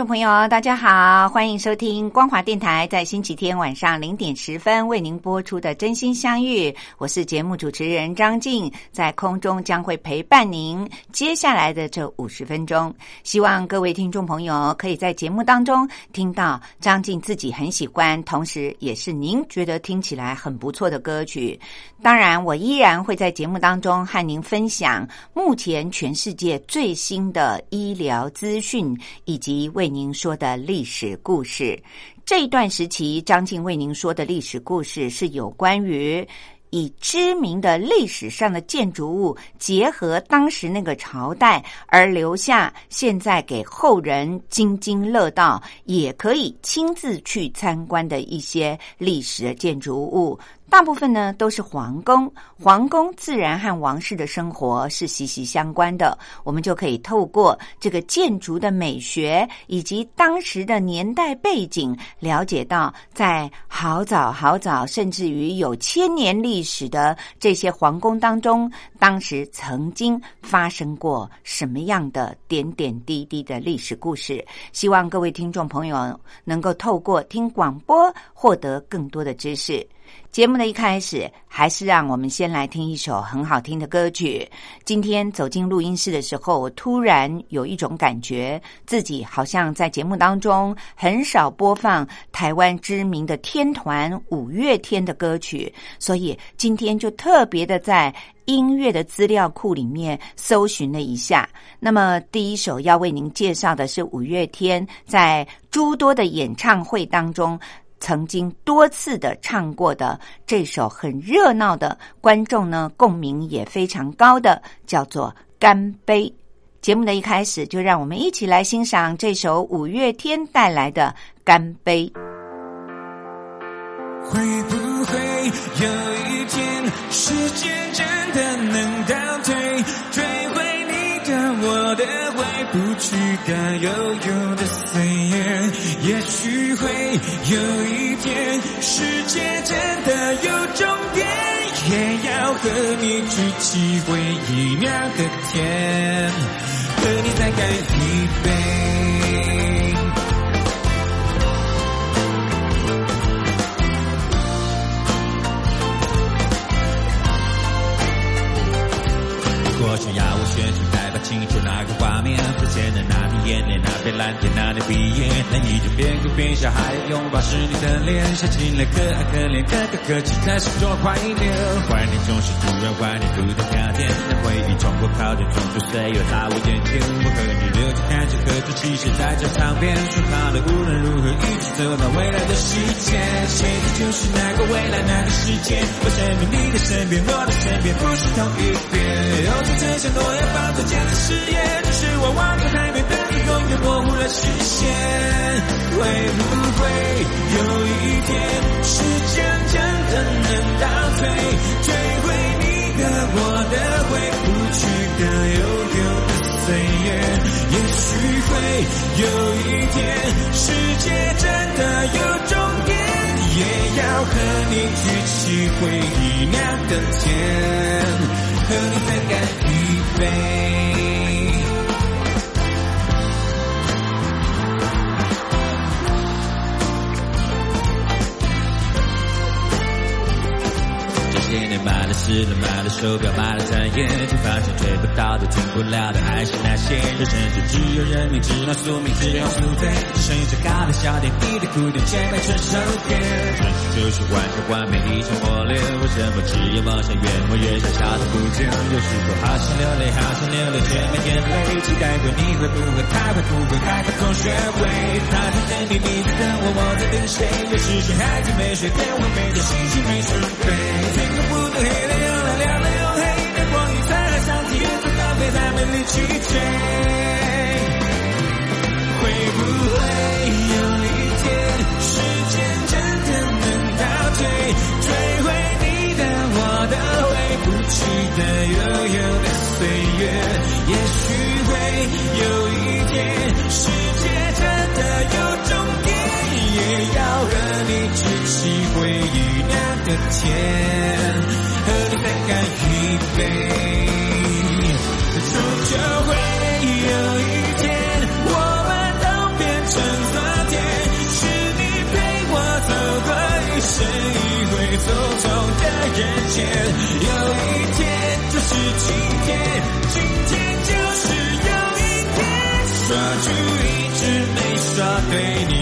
众朋友，大家好，欢迎收听光华电台在星期天晚上零点十分为您播出的《真心相遇》，我是节目主持人张静，在空中将会陪伴您接下来的这五十分钟。希望各位听众朋友可以在节目当中听到张静自己很喜欢，同时也是您觉得听起来很不错的歌曲。当然，我依然会在节目当中和您分享目前全世界最新的医疗资讯以及。及为您说的历史故事，这一段时期，张静为您说的历史故事是有关于以知名的历史上的建筑物，结合当时那个朝代而留下，现在给后人津津乐道，也可以亲自去参观的一些历史的建筑物。大部分呢都是皇宫，皇宫自然和王室的生活是息息相关的。我们就可以透过这个建筑的美学以及当时的年代背景，了解到在好早好早，甚至于有千年历史的这些皇宫当中，当时曾经发生过什么样的点点滴滴的历史故事。希望各位听众朋友能够透过听广播，获得更多的知识。节目的一开始，还是让我们先来听一首很好听的歌曲。今天走进录音室的时候，我突然有一种感觉，自己好像在节目当中很少播放台湾知名的天团五月天的歌曲，所以今天就特别的在音乐的资料库里面搜寻了一下。那么，第一首要为您介绍的是五月天在诸多的演唱会当中。曾经多次的唱过的这首很热闹的，观众呢共鸣也非常高的，叫做《干杯》。节目的一开始，就让我们一起来欣赏这首五月天带来的《干杯》。会不会有一天，时间真的能倒退，的回不去该悠悠的岁月？也许会有一天，世界真的有终点，也要和你举起回忆酿的甜，和你再干一杯。过去要我选出代表清楚哪个画面，浮现的那片眼泪，那片蓝天，那年毕业，那一种边哭边笑还拥抱是你的脸，想起来可爱可怜，可可可泣在心中怀念，怀念总是突然怀念不同夏天，那回忆冲破靠近，冲出岁月在我眼前，我和你留着看着各种气息在这场边，说好的无论如何一起走到未来的世界，现在就是那个未来那个世界，我身边你的身边我的身边不是同一边。这些诺言放在坚誓言，只是我望着海面，但是永远模糊了视线。会不会有一天，时间真的能倒退，追回你的、我的、回不去的、悠悠的岁月？也许会有一天，世界真的有终点，也要和你举起回忆酿的甜。和你再干一杯。这些年买了。子了，买了手表，买了钻戒，却发现追不到的、听不了的，还是那些。人生就只有认命，只能宿命，只有宿醉。只剩下咖啡、小点，你的哭点，千百串手电。人生就是完成完美一场磨练，为什么只有梦想越磨越小，小的不见？有时候好想流泪，好想流泪，却没眼泪。期待过你会不会开会不会开个同学会？他在等你，你在等我，我在等谁？有时谁还在没睡，电话没接，心情没准备。不断黑了又亮，亮了又黑，灯光与彩像天色搭配，在美丽去追。会不会有一天，时间真的能倒退，追回你的、我的、回不去的悠悠的岁月？也许会有一天，世界真的有终，也要和你举起回忆酿的甜，和你再干一杯。终究会有一天，我们都变成昨天，是你陪我走过一生一回匆匆的人间。有一天就是今天，今天就是有一天，说出一直没说对你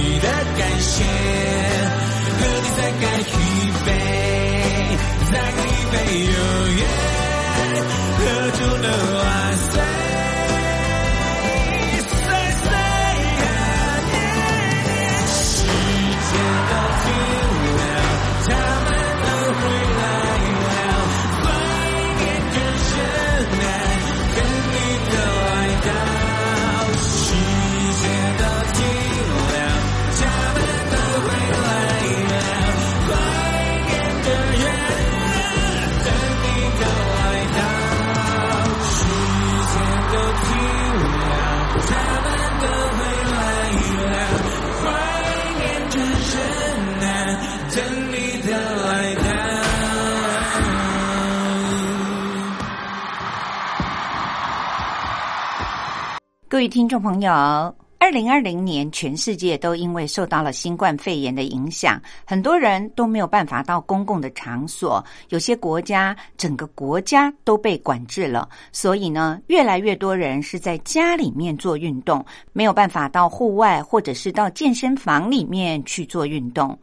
听众朋友，二零二零年全世界都因为受到了新冠肺炎的影响，很多人都没有办法到公共的场所，有些国家整个国家都被管制了，所以呢，越来越多人是在家里面做运动，没有办法到户外或者是到健身房里面去做运动。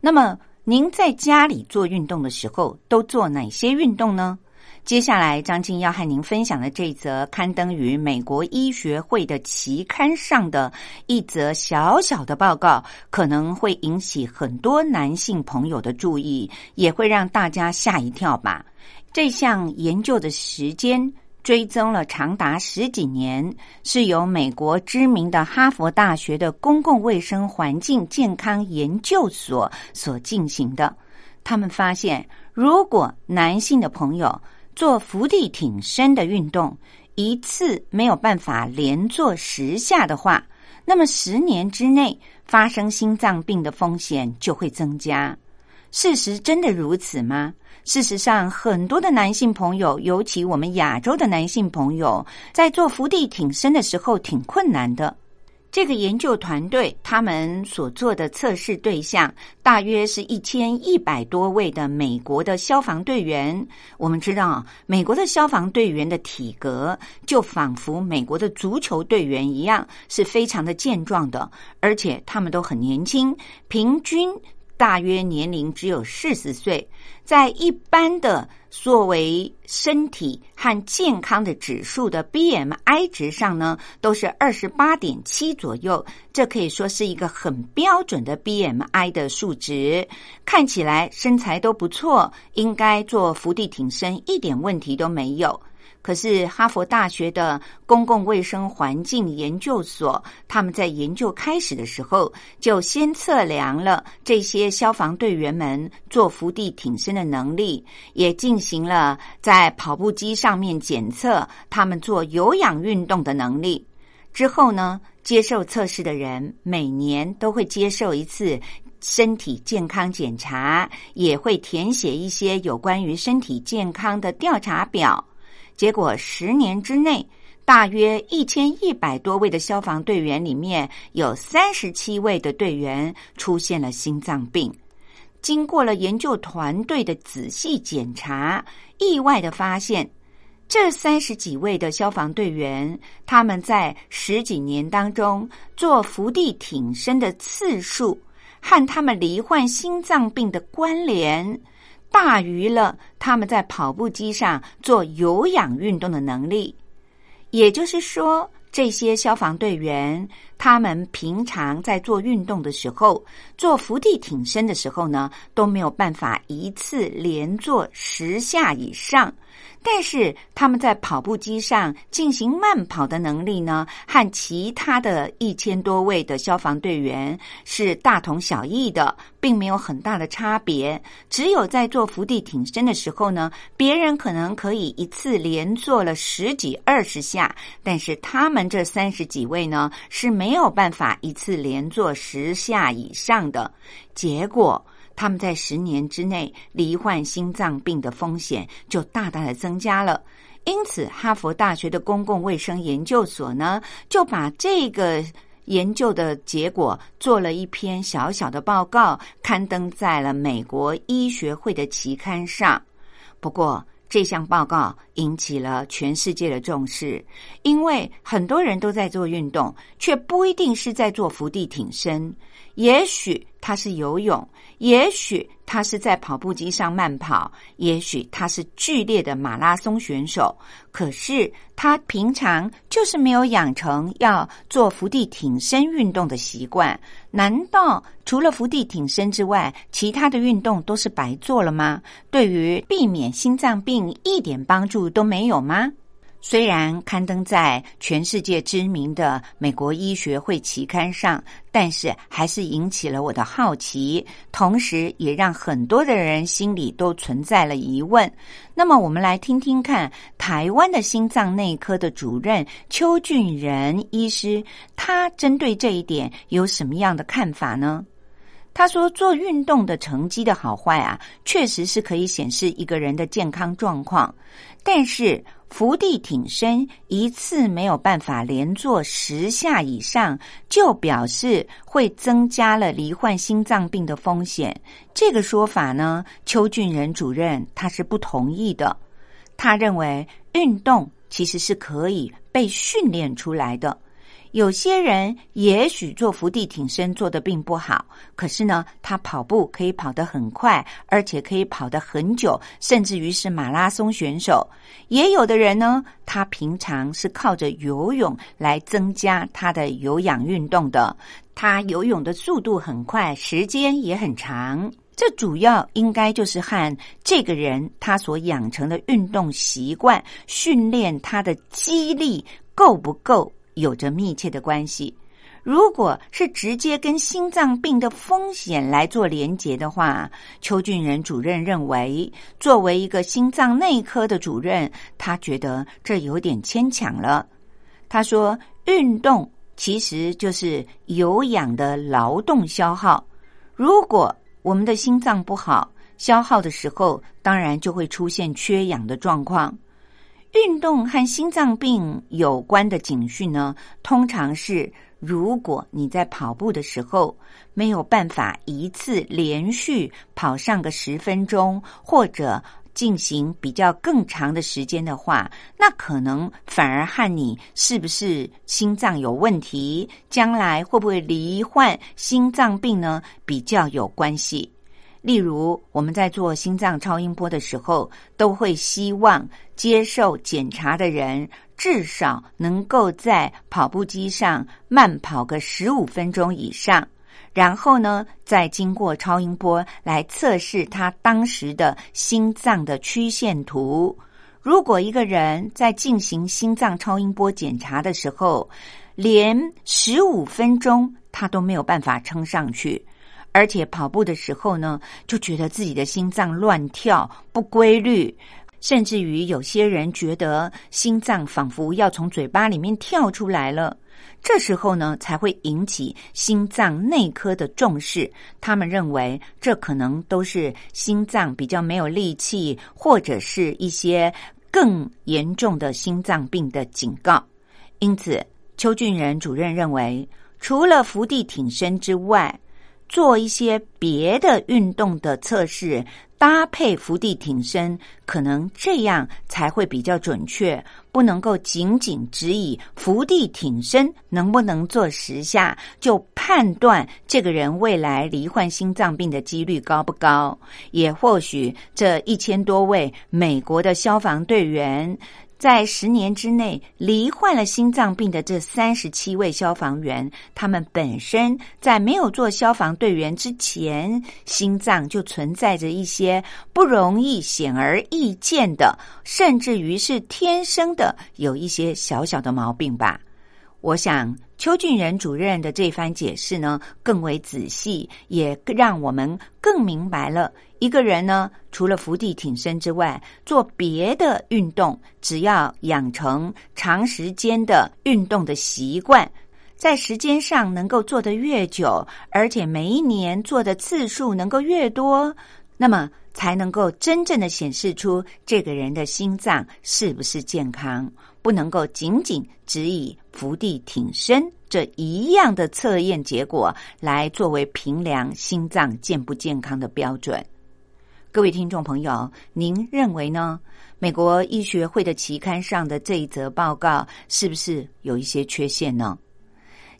那么，您在家里做运动的时候，都做哪些运动呢？接下来，张静要和您分享的这则刊登于美国医学会的期刊上的一则小小的报告，可能会引起很多男性朋友的注意，也会让大家吓一跳吧。这项研究的时间追踪了长达十几年，是由美国知名的哈佛大学的公共卫生环境健康研究所所进行的。他们发现，如果男性的朋友做伏地挺身的运动，一次没有办法连做十下的话，那么十年之内发生心脏病的风险就会增加。事实真的如此吗？事实上，很多的男性朋友，尤其我们亚洲的男性朋友，在做伏地挺身的时候挺困难的。这个研究团队他们所做的测试对象大约是一千一百多位的美国的消防队员。我们知道，美国的消防队员的体格就仿佛美国的足球队员一样，是非常的健壮的，而且他们都很年轻，平均大约年龄只有四十岁。在一般的作为身体和健康的指数的 BMI 值上呢，都是二十八点七左右，这可以说是一个很标准的 BMI 的数值。看起来身材都不错，应该做伏地挺身一点问题都没有。可是哈佛大学的公共卫生环境研究所，他们在研究开始的时候，就先测量了这些消防队员们做伏地挺身的能力，也进行了在跑步机上面检测他们做有氧运动的能力。之后呢，接受测试的人每年都会接受一次身体健康检查，也会填写一些有关于身体健康的调查表。结果十年之内，大约一千一百多位的消防队员里面有三十七位的队员出现了心脏病。经过了研究团队的仔细检查，意外的发现，这三十几位的消防队员，他们在十几年当中做伏地挺身的次数，和他们罹患心脏病的关联，大于了他们在跑步机上做有氧运动的能力。也就是说，这些消防队员。他们平常在做运动的时候，做伏地挺身的时候呢，都没有办法一次连做十下以上。但是他们在跑步机上进行慢跑的能力呢，和其他的一千多位的消防队员是大同小异的，并没有很大的差别。只有在做伏地挺身的时候呢，别人可能可以一次连做了十几二十下，但是他们这三十几位呢是没有办法一次连做十下以上的。结果。他们在十年之内罹患心脏病的风险就大大的增加了，因此哈佛大学的公共卫生研究所呢，就把这个研究的结果做了一篇小小的报告，刊登在了美国医学会的期刊上。不过，这项报告引起了全世界的重视，因为很多人都在做运动，却不一定是在做伏地挺身。也许他是游泳，也许他是在跑步机上慢跑，也许他是剧烈的马拉松选手。可是他平常就是没有养成要做伏地挺身运动的习惯。难道除了伏地挺身之外，其他的运动都是白做了吗？对于避免心脏病一点帮助都没有吗？虽然刊登在全世界知名的美国医学会期刊上，但是还是引起了我的好奇，同时也让很多的人心里都存在了疑问。那么，我们来听听看台湾的心脏内科的主任邱俊仁医师，他针对这一点有什么样的看法呢？他说：“做运动的成绩的好坏啊，确实是可以显示一个人的健康状况，但是。”伏地挺身一次没有办法连做十下以上，就表示会增加了罹患心脏病的风险。这个说法呢，邱俊仁主任他是不同意的。他认为运动其实是可以被训练出来的。有些人也许做伏地挺身做的并不好，可是呢，他跑步可以跑得很快，而且可以跑得很久，甚至于是马拉松选手。也有的人呢，他平常是靠着游泳来增加他的有氧运动的，他游泳的速度很快，时间也很长。这主要应该就是和这个人他所养成的运动习惯、训练他的肌力够不够。有着密切的关系。如果是直接跟心脏病的风险来做连结的话，邱俊仁主任认为，作为一个心脏内科的主任，他觉得这有点牵强了。他说：“运动其实就是有氧的劳动消耗。如果我们的心脏不好，消耗的时候，当然就会出现缺氧的状况。”运动和心脏病有关的警讯呢，通常是如果你在跑步的时候没有办法一次连续跑上个十分钟，或者进行比较更长的时间的话，那可能反而和你是不是心脏有问题，将来会不会罹患心脏病呢，比较有关系。例如，我们在做心脏超音波的时候，都会希望接受检查的人至少能够在跑步机上慢跑个十五分钟以上，然后呢，再经过超音波来测试他当时的心脏的曲线图。如果一个人在进行心脏超音波检查的时候，连十五分钟他都没有办法撑上去。而且跑步的时候呢，就觉得自己的心脏乱跳不规律，甚至于有些人觉得心脏仿佛要从嘴巴里面跳出来了。这时候呢，才会引起心脏内科的重视。他们认为这可能都是心脏比较没有力气，或者是一些更严重的心脏病的警告。因此，邱俊仁主任认为，除了伏地挺身之外，做一些别的运动的测试，搭配伏地挺身，可能这样才会比较准确。不能够仅仅只以伏地挺身能不能做十下就判断这个人未来罹患心脏病的几率高不高。也或许这一千多位美国的消防队员。在十年之内罹患了心脏病的这三十七位消防员，他们本身在没有做消防队员之前，心脏就存在着一些不容易显而易见的，甚至于是天生的有一些小小的毛病吧。我想邱俊仁主任的这番解释呢，更为仔细，也让我们更明白了。一个人呢，除了伏地挺身之外，做别的运动，只要养成长时间的运动的习惯，在时间上能够做得越久，而且每一年做的次数能够越多，那么才能够真正的显示出这个人的心脏是不是健康。不能够仅仅只以伏地挺身这一样的测验结果来作为评量心脏健不健康的标准。各位听众朋友，您认为呢？美国医学会的期刊上的这一则报告是不是有一些缺陷呢？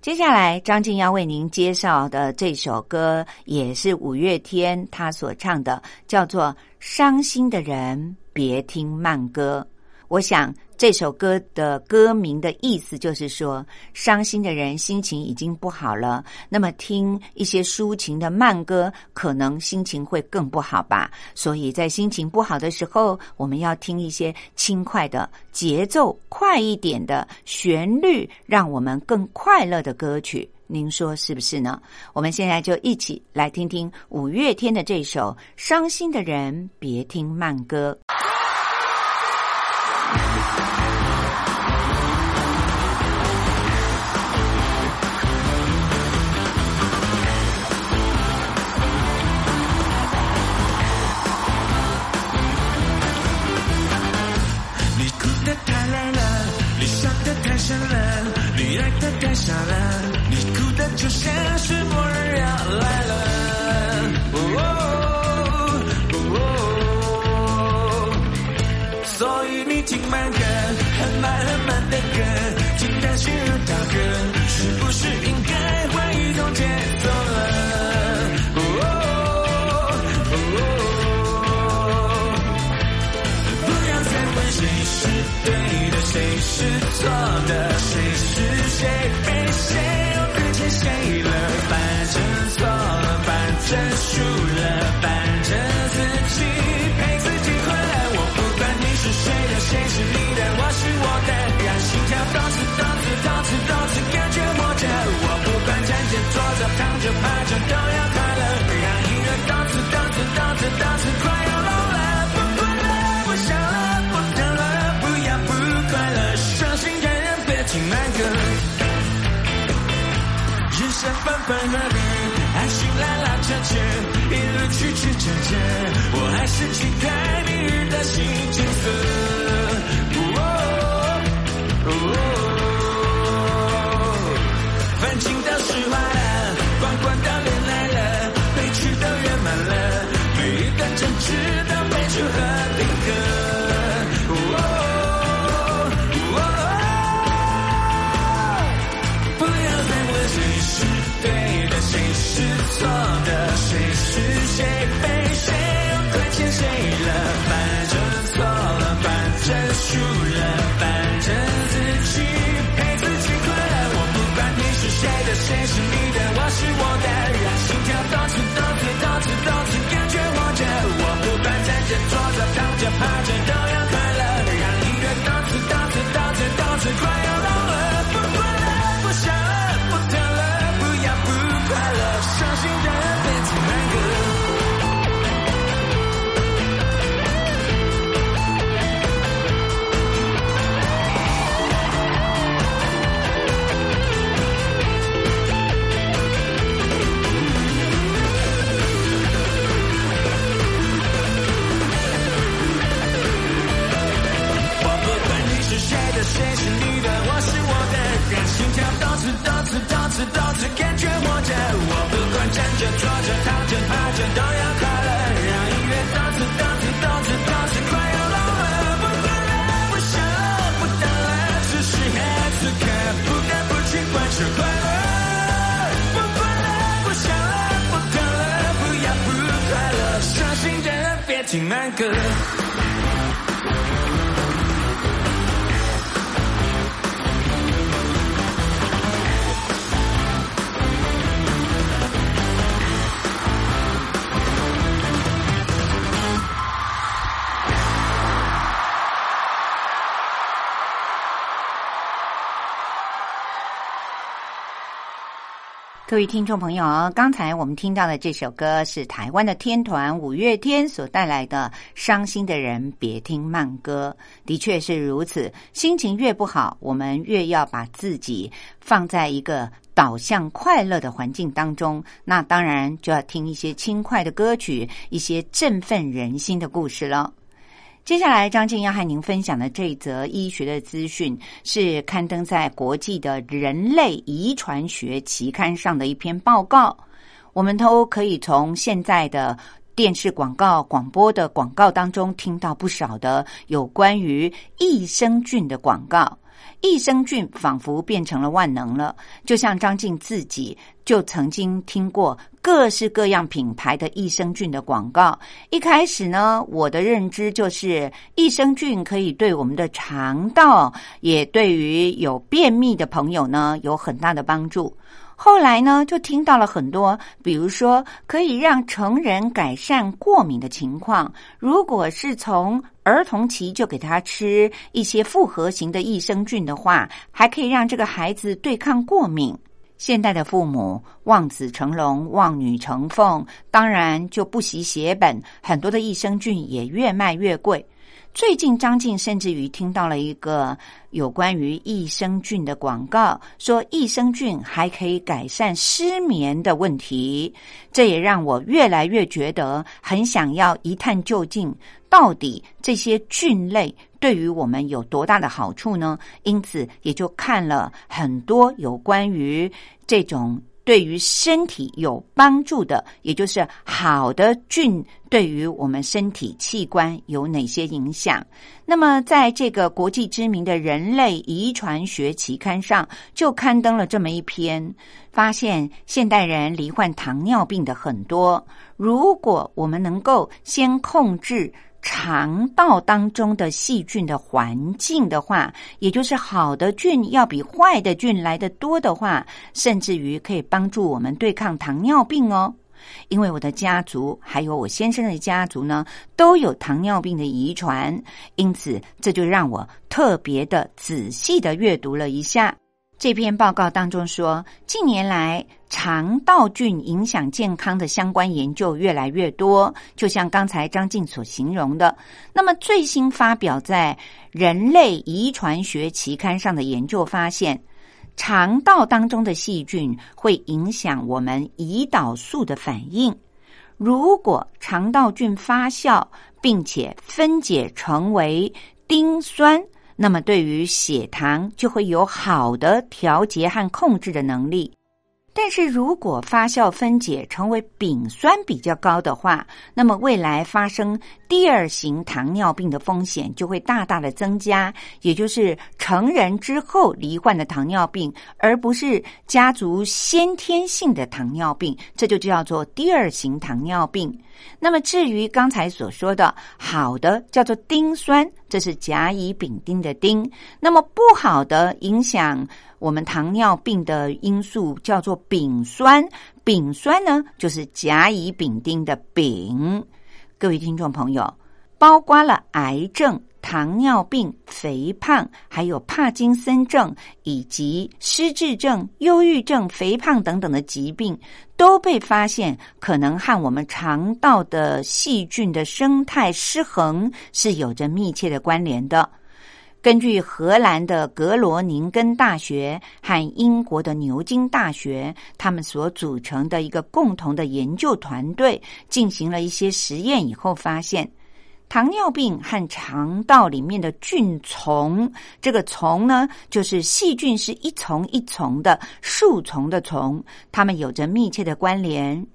接下来，张静要为您介绍的这首歌也是五月天他所唱的，叫做《伤心的人别听慢歌》。我想。这首歌的歌名的意思就是说，伤心的人心情已经不好了，那么听一些抒情的慢歌，可能心情会更不好吧。所以在心情不好的时候，我们要听一些轻快的、节奏快一点的旋律，让我们更快乐的歌曲。您说是不是呢？我们现在就一起来听听五月天的这首《伤心的人别听慢歌》。曲曲折折，我还是期待明日的新景色。I just don't 各位听众朋友，刚才我们听到的这首歌是台湾的天团五月天所带来的《伤心的人别听慢歌》，的确是如此。心情越不好，我们越要把自己放在一个导向快乐的环境当中，那当然就要听一些轻快的歌曲，一些振奋人心的故事了。接下来，张静要和您分享的这则医学的资讯，是刊登在国际的人类遗传学期刊上的一篇报告。我们都可以从现在的电视广告、广播的广告当中听到不少的有关于益生菌的广告。益生菌仿佛变成了万能了，就像张静自己就曾经听过各式各样品牌的益生菌的广告。一开始呢，我的认知就是益生菌可以对我们的肠道，也对于有便秘的朋友呢有很大的帮助。后来呢，就听到了很多，比如说可以让成人改善过敏的情况。如果是从儿童期就给他吃一些复合型的益生菌的话，还可以让这个孩子对抗过敏。现代的父母望子成龙、望女成凤，当然就不惜血本，很多的益生菌也越卖越贵。最近，张静甚至于听到了一个有关于益生菌的广告，说益生菌还可以改善失眠的问题。这也让我越来越觉得很想要一探究竟，到底这些菌类对于我们有多大的好处呢？因此，也就看了很多有关于这种。对于身体有帮助的，也就是好的菌，对于我们身体器官有哪些影响？那么，在这个国际知名的人类遗传学期刊上，就刊登了这么一篇，发现现代人罹患糖尿病的很多。如果我们能够先控制。肠道当中的细菌的环境的话，也就是好的菌要比坏的菌来的多的话，甚至于可以帮助我们对抗糖尿病哦。因为我的家族还有我先生的家族呢，都有糖尿病的遗传，因此这就让我特别的仔细的阅读了一下。这篇报告当中说，近年来肠道菌影响健康的相关研究越来越多，就像刚才张静所形容的。那么最新发表在《人类遗传学》期刊上的研究发现，肠道当中的细菌会影响我们胰岛素的反应。如果肠道菌发酵并且分解成为丁酸。那么，对于血糖就会有好的调节和控制的能力。但是如果发酵分解成为丙酸比较高的话，那么未来发生第二型糖尿病的风险就会大大的增加，也就是成人之后罹患的糖尿病，而不是家族先天性的糖尿病，这就叫做第二型糖尿病。那么至于刚才所说的好的叫做丁酸，这是甲乙丙丁的丁；那么不好的影响。我们糖尿病的因素叫做丙酸，丙酸呢就是甲乙丙丁的丙。各位听众朋友，包括了癌症、糖尿病、肥胖，还有帕金森症以及失智症、忧郁症、肥胖等等的疾病，都被发现可能和我们肠道的细菌的生态失衡是有着密切的关联的。根据荷兰的格罗宁根大学和英国的牛津大学，他们所组成的一个共同的研究团队进行了一些实验以后，发现糖尿病和肠道里面的菌丛，这个丛呢，就是细菌是一丛一丛的树丛的丛，它们有着密切的关联。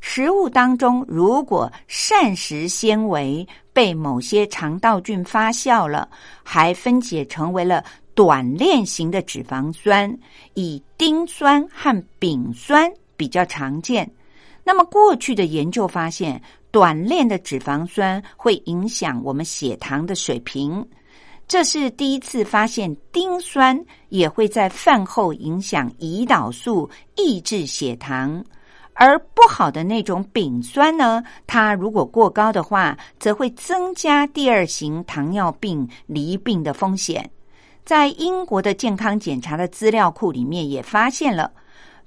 食物当中如果膳食纤维被某些肠道菌发酵了，还分解成为了短链型的脂肪酸，以丁酸和丙酸比较常见。那么过去的研究发现，短链的脂肪酸会影响我们血糖的水平。这是第一次发现丁酸也会在饭后影响胰岛素，抑制血糖。而不好的那种丙酸呢，它如果过高的话，则会增加第二型糖尿病离病的风险。在英国的健康检查的资料库里面也发现了。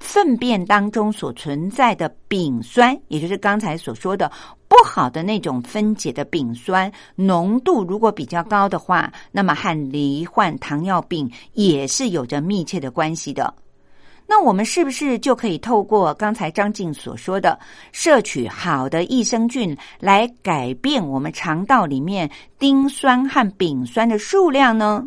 粪便当中所存在的丙酸，也就是刚才所说的不好的那种分解的丙酸浓度，如果比较高的话，那么和罹患糖尿病也是有着密切的关系的。那我们是不是就可以透过刚才张静所说的，摄取好的益生菌，来改变我们肠道里面丁酸和丙酸的数量呢？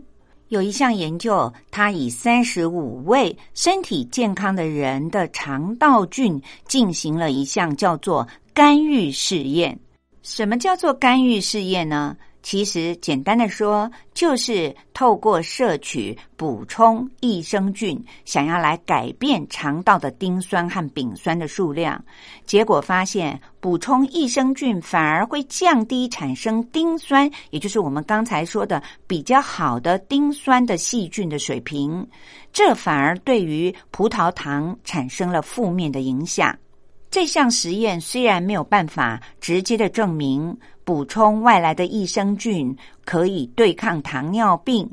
有一项研究，他以三十五位身体健康的人的肠道菌进行了一项叫做干预试验。什么叫做干预试验呢？其实简单的说，就是透过摄取补充益生菌，想要来改变肠道的丁酸和丙酸的数量。结果发现，补充益生菌反而会降低产生丁酸，也就是我们刚才说的比较好的丁酸的细菌的水平。这反而对于葡萄糖产生了负面的影响。这项实验虽然没有办法直接的证明补充外来的益生菌可以对抗糖尿病，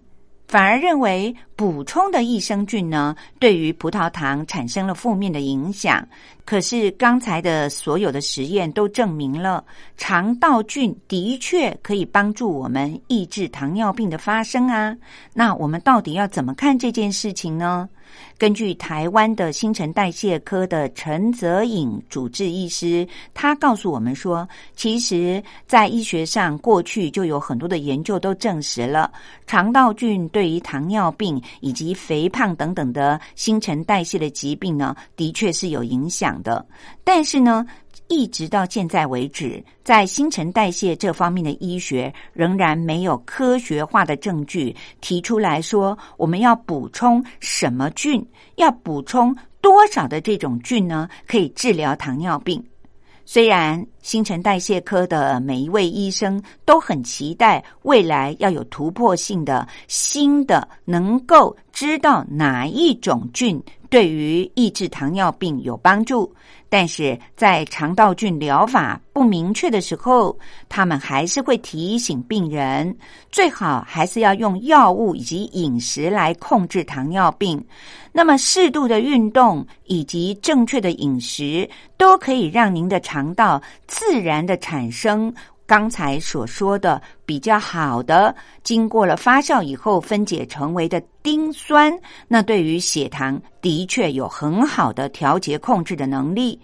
反而认为补充的益生菌呢对于葡萄糖产生了负面的影响。可是刚才的所有的实验都证明了肠道菌的确可以帮助我们抑制糖尿病的发生啊。那我们到底要怎么看这件事情呢？根据台湾的新陈代谢科的陈泽颖主治医师，他告诉我们说，其实，在医学上，过去就有很多的研究都证实了，肠道菌对于糖尿病以及肥胖等等的新陈代谢的疾病呢，的确是有影响的。但是呢，一直到现在为止，在新陈代谢这方面的医学仍然没有科学化的证据提出来说，我们要补充什么菌，要补充多少的这种菌呢？可以治疗糖尿病。虽然新陈代谢科的每一位医生都很期待未来要有突破性的新的，能够知道哪一种菌对于抑制糖尿病有帮助。但是在肠道菌疗法不明确的时候，他们还是会提醒病人，最好还是要用药物以及饮食来控制糖尿病。那么适度的运动以及正确的饮食，都可以让您的肠道自然的产生。刚才所说的比较好的，经过了发酵以后分解成为的丁酸，那对于血糖的确有很好的调节控制的能力。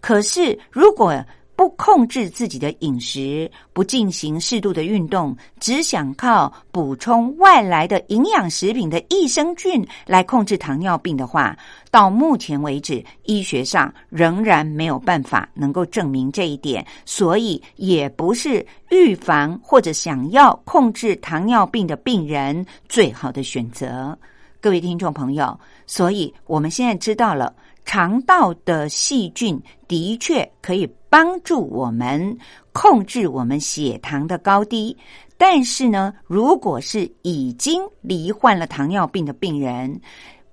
可是如果不控制自己的饮食，不进行适度的运动，只想靠补充外来的营养食品的益生菌来控制糖尿病的话，到目前为止，医学上仍然没有办法能够证明这一点，所以也不是预防或者想要控制糖尿病的病人最好的选择。各位听众朋友，所以我们现在知道了。肠道的细菌的确可以帮助我们控制我们血糖的高低，但是呢，如果是已经罹患了糖尿病的病人，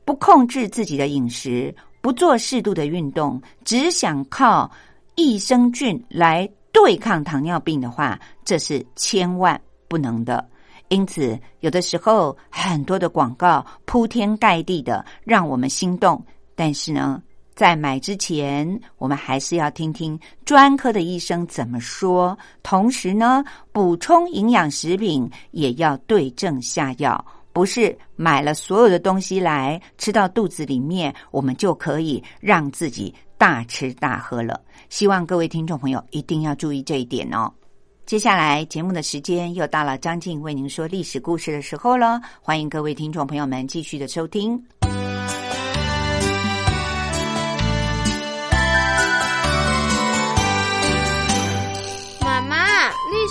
不控制自己的饮食，不做适度的运动，只想靠益生菌来对抗糖尿病的话，这是千万不能的。因此，有的时候很多的广告铺天盖地的，让我们心动。但是呢，在买之前，我们还是要听听专科的医生怎么说。同时呢，补充营养食品也要对症下药，不是买了所有的东西来吃到肚子里面，我们就可以让自己大吃大喝了。希望各位听众朋友一定要注意这一点哦。接下来节目的时间又到了张静为您说历史故事的时候了，欢迎各位听众朋友们继续的收听。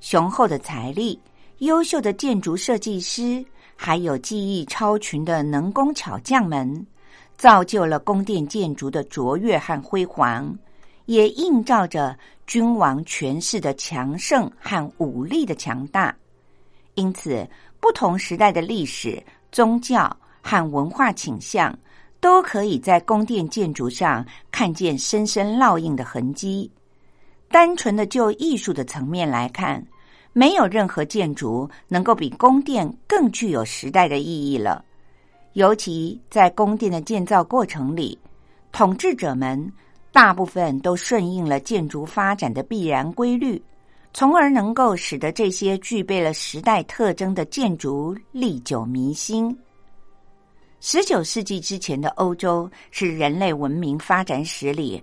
雄厚的财力、优秀的建筑设计师，还有技艺超群的能工巧匠们，造就了宫殿建筑的卓越和辉煌，也映照着君王权势的强盛和武力的强大。因此，不同时代的历史、宗教和文化倾向，都可以在宫殿建筑上看见深深烙印的痕迹。单纯的就艺术的层面来看，没有任何建筑能够比宫殿更具有时代的意义了。尤其在宫殿的建造过程里，统治者们大部分都顺应了建筑发展的必然规律，从而能够使得这些具备了时代特征的建筑历久弥新。十九世纪之前的欧洲是人类文明发展史里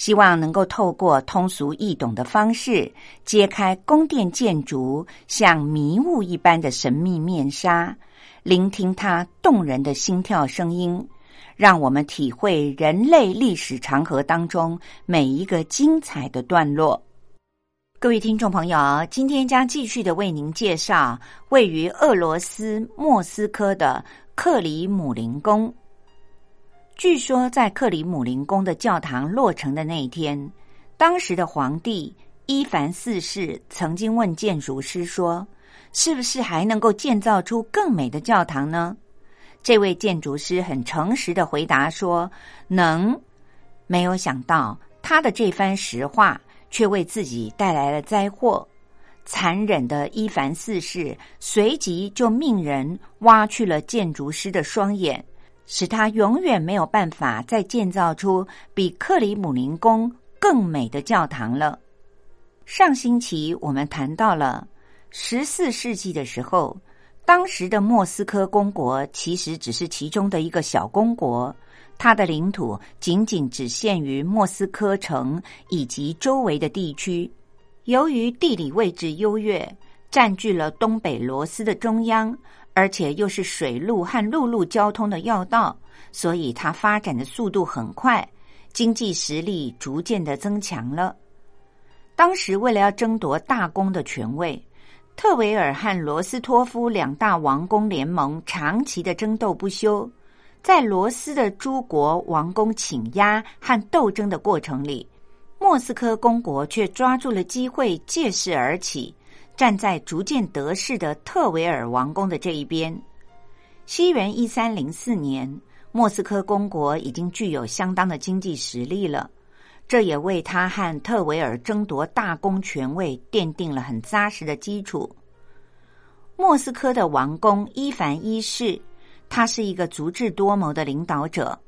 希望能够透过通俗易懂的方式，揭开宫殿建筑像迷雾一般的神秘面纱，聆听它动人的心跳声音，让我们体会人类历史长河当中每一个精彩的段落。各位听众朋友，今天将继续的为您介绍位于俄罗斯莫斯科的克里姆林宫。据说，在克里姆林宫的教堂落成的那一天，当时的皇帝伊凡四世曾经问建筑师说：“是不是还能够建造出更美的教堂呢？”这位建筑师很诚实的回答说：“能。”没有想到，他的这番实话。却为自己带来了灾祸。残忍的伊凡四世随即就命人挖去了建筑师的双眼，使他永远没有办法再建造出比克里姆林宫更美的教堂了。上星期我们谈到了十四世纪的时候，当时的莫斯科公国其实只是其中的一个小公国。它的领土仅仅只限于莫斯科城以及周围的地区。由于地理位置优越，占据了东北罗斯的中央，而且又是水路和陆路交通的要道，所以它发展的速度很快，经济实力逐渐的增强了。当时为了要争夺大公的权位，特维尔和罗斯托夫两大王公联盟长期的争斗不休。在罗斯的诸国王公请压和斗争的过程里，莫斯科公国却抓住了机会，借势而起，站在逐渐得势的特维尔王宫的这一边。西元一三零四年，莫斯科公国已经具有相当的经济实力了，这也为他和特维尔争夺大公权位奠定了很扎实的基础。莫斯科的王公伊凡一世。他是一个足智多谋的领导者，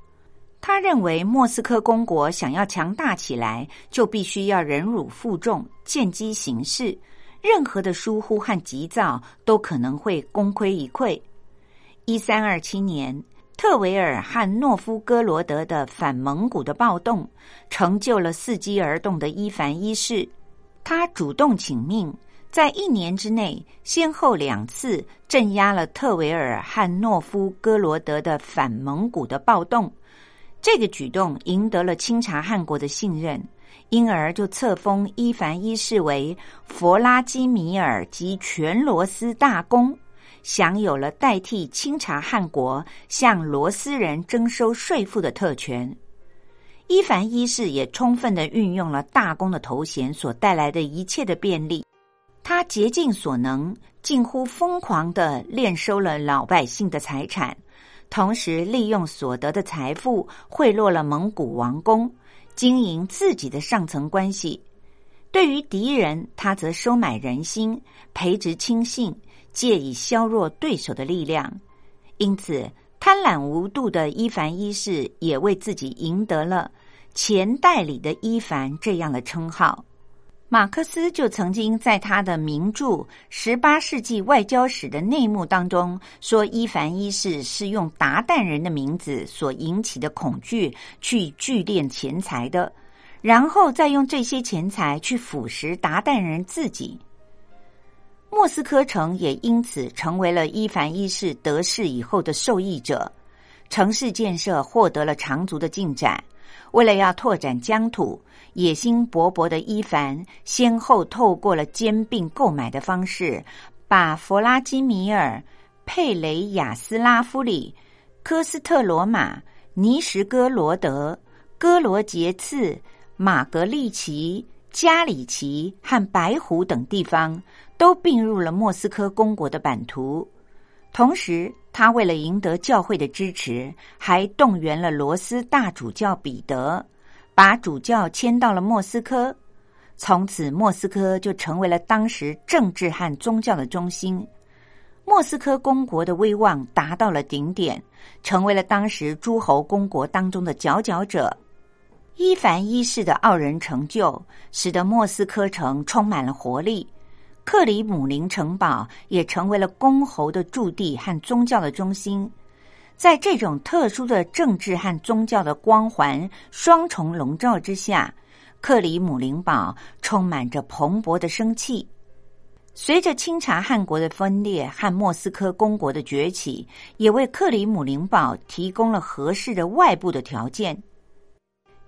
他认为莫斯科公国想要强大起来，就必须要忍辱负重、见机行事，任何的疏忽和急躁都可能会功亏一篑。一三二七年，特维尔和诺夫哥罗德的反蒙古的暴动，成就了伺机而动的伊凡一世，他主动请命。在一年之内，先后两次镇压了特维尔和诺夫哥罗德的反蒙古的暴动。这个举动赢得了清查汗国的信任，因而就册封伊凡一世为弗拉基米尔及全罗斯大公，享有了代替清查汗国向罗斯人征收税赋的特权。伊凡一世也充分的运用了大公的头衔所带来的一切的便利。他竭尽所能，近乎疯狂的敛收了老百姓的财产，同时利用所得的财富贿赂了蒙古王公，经营自己的上层关系。对于敌人，他则收买人心，培植亲信，借以削弱对手的力量。因此，贪婪无度的伊凡一世也为自己赢得了“钱袋里的伊凡”这样的称号。马克思就曾经在他的名著《十八世纪外交史的内幕》当中说，伊凡一世是用达旦人的名字所引起的恐惧去聚敛钱财的，然后再用这些钱财去腐蚀达旦人自己。莫斯科城也因此成为了伊凡一世得势以后的受益者，城市建设获得了长足的进展。为了要拓展疆土。野心勃勃的伊凡先后透过了兼并购买的方式，把弗拉基米尔、佩雷亚斯拉夫里、科斯特罗马、尼什哥罗德、哥罗杰茨、马格利奇、加里奇和白湖等地方都并入了莫斯科公国的版图。同时，他为了赢得教会的支持，还动员了罗斯大主教彼得。把主教迁到了莫斯科，从此莫斯科就成为了当时政治和宗教的中心。莫斯科公国的威望达到了顶点，成为了当时诸侯公国当中的佼佼者。伊凡一世的傲人成就，使得莫斯科城充满了活力。克里姆林城堡也成为了公侯的驻地和宗教的中心。在这种特殊的政治和宗教的光环双重笼罩之下，克里姆林堡充满着蓬勃的生气。随着清查汗国的分裂和莫斯科公国的崛起，也为克里姆林堡提供了合适的外部的条件。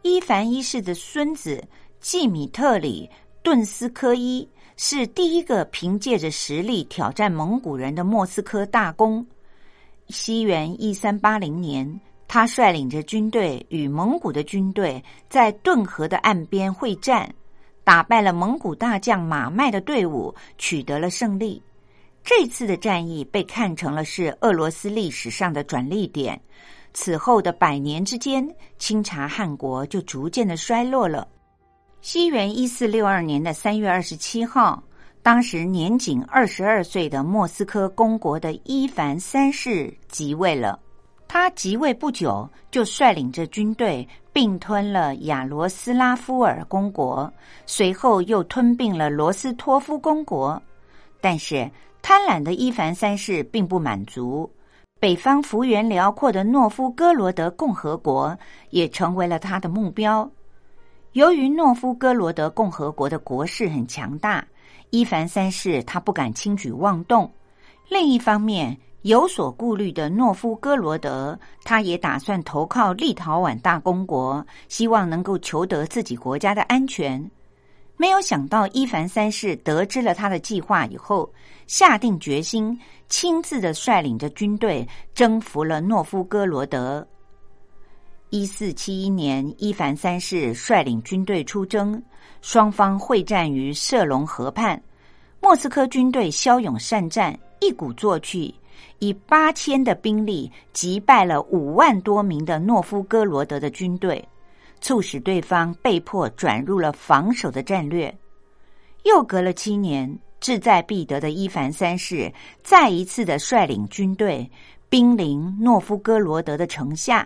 伊凡一世的孙子季米特里顿斯科伊是第一个凭借着实力挑战蒙古人的莫斯科大公。西元一三八零年，他率领着军队与蒙古的军队在顿河的岸边会战。打败了蒙古大将马迈的队伍，取得了胜利。这次的战役被看成了是俄罗斯历史上的转捩点。此后的百年之间，清查汗国就逐渐的衰落了。西元一四六二年的三月二十七号，当时年仅二十二岁的莫斯科公国的伊凡三世即位了。他即位不久，就率领着军队并吞了亚罗斯拉夫尔公国，随后又吞并了罗斯托夫公国。但是贪婪的伊凡三世并不满足，北方幅员辽阔的诺夫哥罗德共和国也成为了他的目标。由于诺夫哥罗德共和国的国势很强大，伊凡三世他不敢轻举妄动。另一方面，有所顾虑的诺夫哥罗德，他也打算投靠立陶宛大公国，希望能够求得自己国家的安全。没有想到，伊凡三世得知了他的计划以后，下定决心，亲自的率领着军队征服了诺夫哥罗德。一四七一年，伊凡三世率领军队出征，双方会战于射龙河畔，莫斯科军队骁勇善战，一鼓作气。以八千的兵力击败了五万多名的诺夫哥罗德的军队，促使对方被迫转入了防守的战略。又隔了七年，志在必得的伊凡三世再一次的率领军队兵临诺夫哥罗德的城下。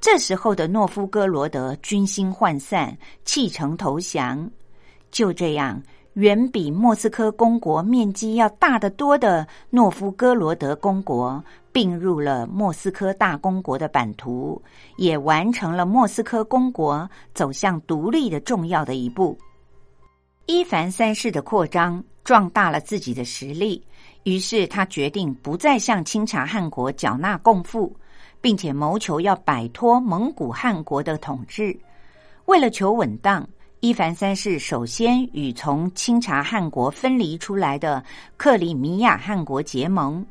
这时候的诺夫哥罗德军心涣散，弃城投降。就这样。远比莫斯科公国面积要大得多的诺夫哥罗德公国并入了莫斯科大公国的版图，也完成了莫斯科公国走向独立的重要的一步。伊凡三世的扩张壮大了自己的实力，于是他决定不再向清查汗国缴纳贡赋，并且谋求要摆脱蒙古汗国的统治。为了求稳当。伊凡三世首先与从清查汗国分离出来的克里米亚汗国结盟，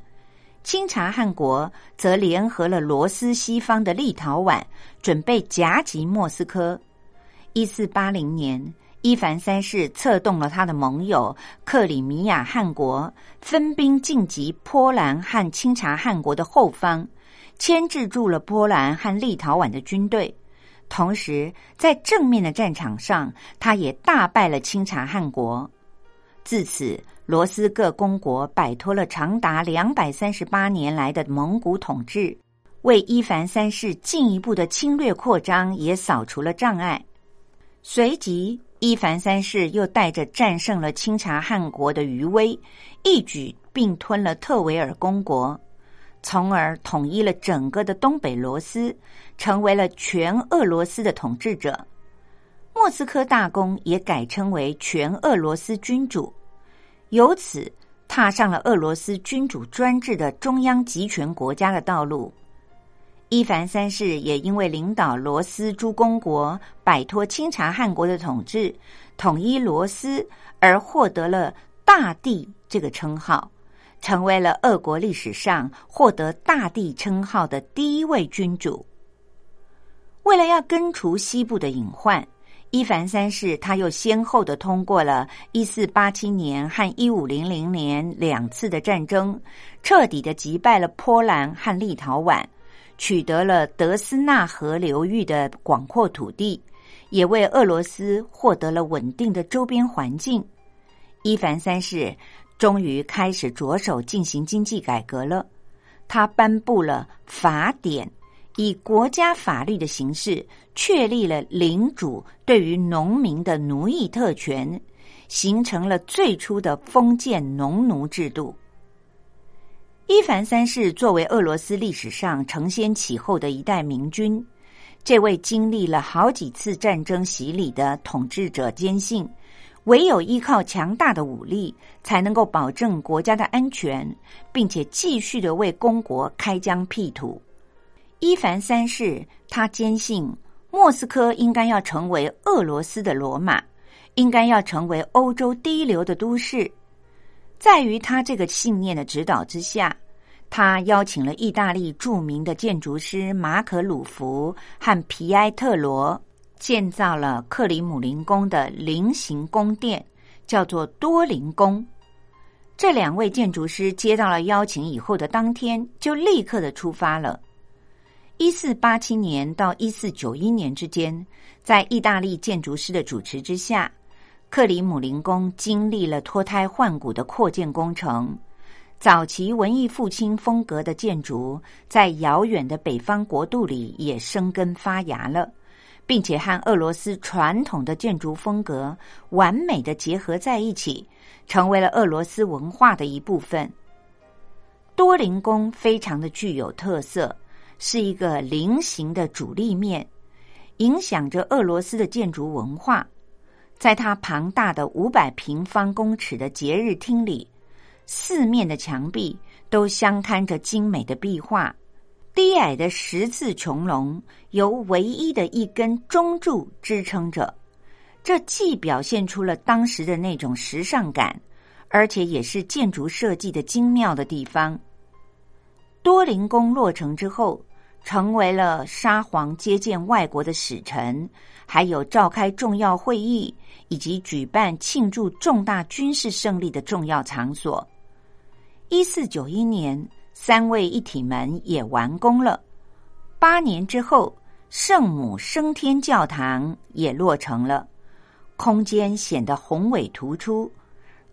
清查汗国则联合了罗斯西方的立陶宛，准备夹击莫斯科。一四八零年，伊凡三世策动了他的盟友克里米亚汗国，分兵进击波兰和清察汗国的后方，牵制住了波兰和立陶宛的军队。同时，在正面的战场上，他也大败了清查汗国。自此，罗斯各公国摆脱了长达两百三十八年来的蒙古统治，为伊凡三世进一步的侵略扩张也扫除了障碍。随即，伊凡三世又带着战胜了清查汗国的余威，一举并吞了特维尔公国。从而统一了整个的东北罗斯，成为了全俄罗斯的统治者。莫斯科大公也改称为全俄罗斯君主，由此踏上了俄罗斯君主专制的中央集权国家的道路。伊凡三世也因为领导罗斯诸公国摆脱清查汗国的统治，统一罗斯，而获得了“大帝”这个称号。成为了俄国历史上获得大帝称号的第一位君主。为了要根除西部的隐患，伊凡三世他又先后的通过了1487年和1500年两次的战争，彻底的击败了波兰和立陶宛，取得了德斯纳河流域的广阔土地，也为俄罗斯获得了稳定的周边环境。伊凡三世。终于开始着手进行经济改革了。他颁布了法典，以国家法律的形式确立了领主对于农民的奴役特权，形成了最初的封建农奴制度。伊凡三世作为俄罗斯历史上承先启后的一代明君，这位经历了好几次战争洗礼的统治者坚信。唯有依靠强大的武力，才能够保证国家的安全，并且继续的为公国开疆辟土。伊凡三世他坚信，莫斯科应该要成为俄罗斯的罗马，应该要成为欧洲第一流的都市。在于他这个信念的指导之下，他邀请了意大利著名的建筑师马可鲁弗和皮埃特罗。建造了克里姆林宫的菱形宫殿，叫做多林宫。这两位建筑师接到了邀请以后的当天，就立刻的出发了。一四八七年到一四九一年之间，在意大利建筑师的主持之下，克里姆林宫经历了脱胎换骨的扩建工程。早期文艺复兴风格的建筑，在遥远的北方国度里也生根发芽了。并且和俄罗斯传统的建筑风格完美的结合在一起，成为了俄罗斯文化的一部分。多林宫非常的具有特色，是一个菱形的主立面，影响着俄罗斯的建筑文化。在它庞大的五百平方公尺的节日厅里，四面的墙壁都镶嵌着精美的壁画。低矮的十字穹隆由唯一的一根中柱支撑着，这既表现出了当时的那种时尚感，而且也是建筑设计的精妙的地方。多林宫落成之后，成为了沙皇接见外国的使臣，还有召开重要会议以及举办庆祝重大军事胜利的重要场所。一四九一年。三位一体门也完工了。八年之后，圣母升天教堂也落成了，空间显得宏伟突出。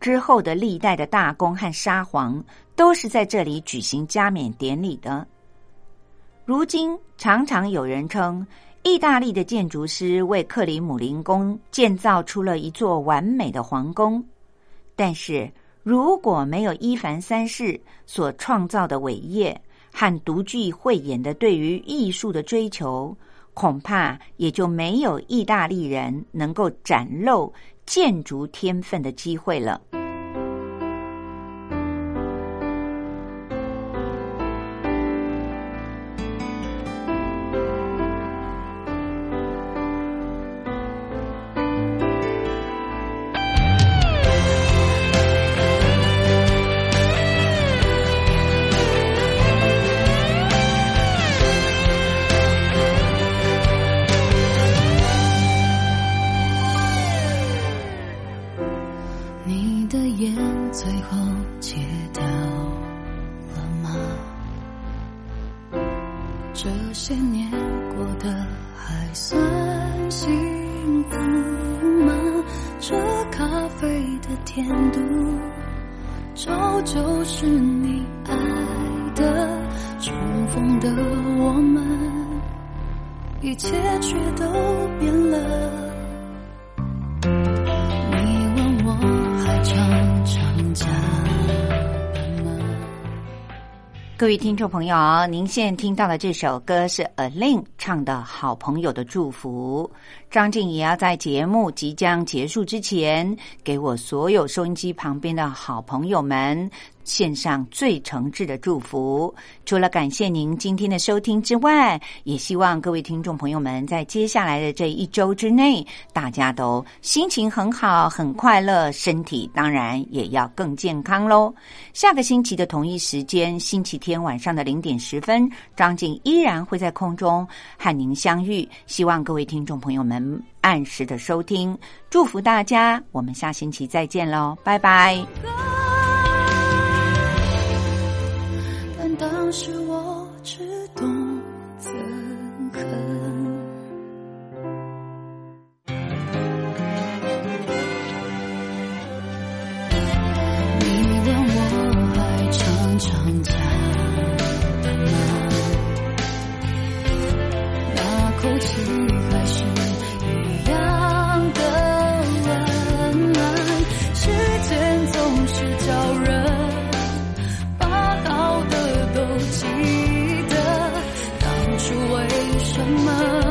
之后的历代的大公和沙皇都是在这里举行加冕典礼的。如今，常常有人称，意大利的建筑师为克里姆林宫建造出了一座完美的皇宫，但是。如果没有伊凡三世所创造的伟业和独具慧眼的对于艺术的追求，恐怕也就没有意大利人能够展露建筑天分的机会了。各位听众朋友，您现在听到的这首歌是 A Lin 唱的《好朋友的祝福》。张静也要在节目即将结束之前，给我所有收音机旁边的好朋友们。献上最诚挚的祝福。除了感谢您今天的收听之外，也希望各位听众朋友们在接下来的这一周之内，大家都心情很好、很快乐，身体当然也要更健康喽。下个星期的同一时间，星期天晚上的零点十分，张静依然会在空中和您相遇。希望各位听众朋友们按时的收听，祝福大家。我们下星期再见喽，拜拜。但当时我只懂憎恨，你问我还常常讲吗？那口气小人把好的都记得，当初为什么？